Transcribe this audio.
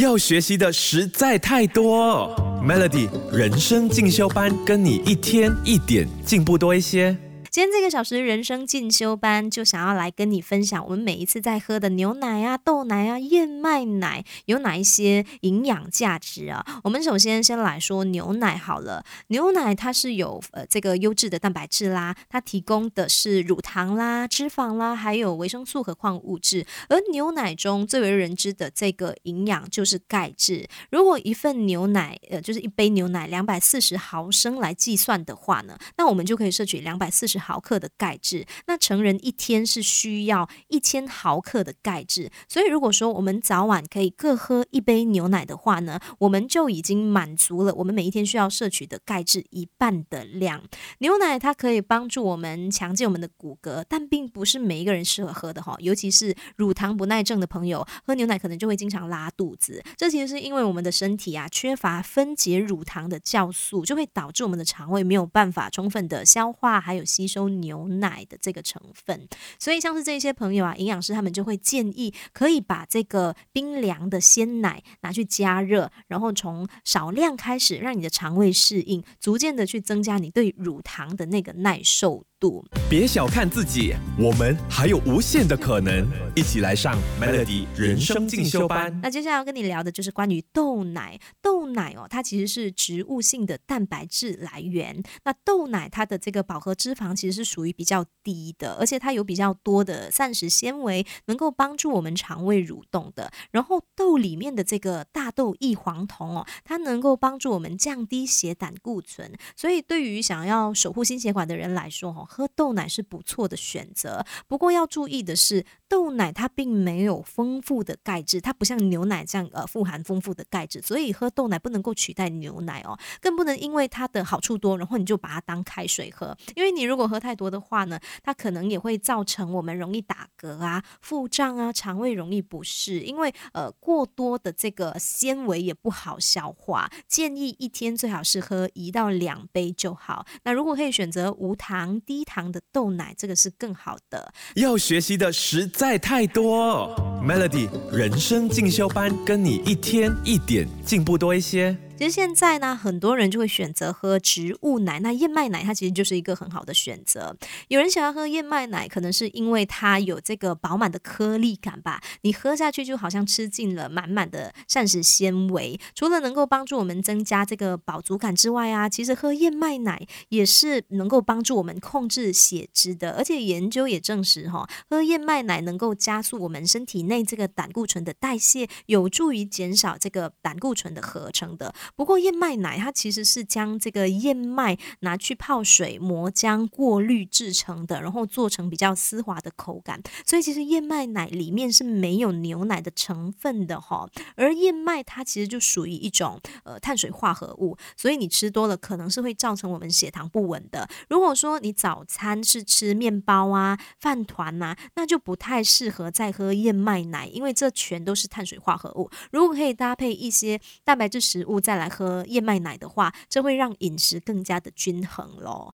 要学习的实在太多。Melody 人生进修班，跟你一天一点进步多一些。今天这个小时人生进修班就想要来跟你分享，我们每一次在喝的牛奶啊、豆奶啊、燕麦奶有哪一些营养价值啊？我们首先先来说牛奶好了，牛奶它是有呃这个优质的蛋白质啦，它提供的是乳糖啦、脂肪啦，还有维生素和矿物质。而牛奶中最为人知的这个营养就是钙质。如果一份牛奶呃就是一杯牛奶两百四十毫升来计算的话呢，那我们就可以摄取两百四十。毫克的钙质，那成人一天是需要一千毫克的钙质，所以如果说我们早晚可以各喝一杯牛奶的话呢，我们就已经满足了我们每一天需要摄取的钙质一半的量。牛奶它可以帮助我们强健我们的骨骼，但并不是每一个人适合喝的哈，尤其是乳糖不耐症的朋友，喝牛奶可能就会经常拉肚子。这其实是因为我们的身体啊缺乏分解乳糖的酵素，就会导致我们的肠胃没有办法充分的消化还有吸。收牛奶的这个成分，所以像是这些朋友啊，营养师他们就会建议，可以把这个冰凉的鲜奶拿去加热，然后从少量开始，让你的肠胃适应，逐渐的去增加你对乳糖的那个耐受。别小看自己，我们还有无限的可能。一起来上 Melody 人生进修班。那接下来要跟你聊的就是关于豆奶。豆奶哦，它其实是植物性的蛋白质来源。那豆奶它的这个饱和脂肪其实是属于比较低的，而且它有比较多的膳食纤维，能够帮助我们肠胃蠕动的。然后豆里面的这个大豆异黄酮哦，它能够帮助我们降低血胆固醇。所以对于想要守护心血管的人来说哦。喝豆奶是不错的选择，不过要注意的是，豆奶它并没有丰富的钙质，它不像牛奶这样呃富含丰富的钙质，所以喝豆奶不能够取代牛奶哦，更不能因为它的好处多，然后你就把它当开水喝，因为你如果喝太多的话呢，它可能也会造成我们容易打嗝啊、腹胀啊、肠胃容易不适，因为呃过多的这个纤维也不好消化，建议一天最好是喝一到两杯就好。那如果可以选择无糖低。低糖的豆奶，这个是更好的。要学习的实在太多，Melody 人生进修班，跟你一天一点进步多一些。其实现在呢，很多人就会选择喝植物奶。那燕麦奶它其实就是一个很好的选择。有人想要喝燕麦奶，可能是因为它有这个饱满的颗粒感吧。你喝下去就好像吃进了满满的膳食纤维。除了能够帮助我们增加这个饱足感之外啊，其实喝燕麦奶也是能够帮助我们控制血脂的。而且研究也证实，哈，喝燕麦奶能够加速我们身体内这个胆固醇的代谢，有助于减少这个胆固醇的合成的。不过燕麦奶它其实是将这个燕麦拿去泡水磨浆过滤制成的，然后做成比较丝滑的口感，所以其实燕麦奶里面是没有牛奶的成分的哈。而燕麦它其实就属于一种呃碳水化合物，所以你吃多了可能是会造成我们血糖不稳的。如果说你早餐是吃面包啊、饭团呐，那就不太适合再喝燕麦奶，因为这全都是碳水化合物。如果可以搭配一些蛋白质食物再来来喝燕麦奶的话，这会让饮食更加的均衡咯。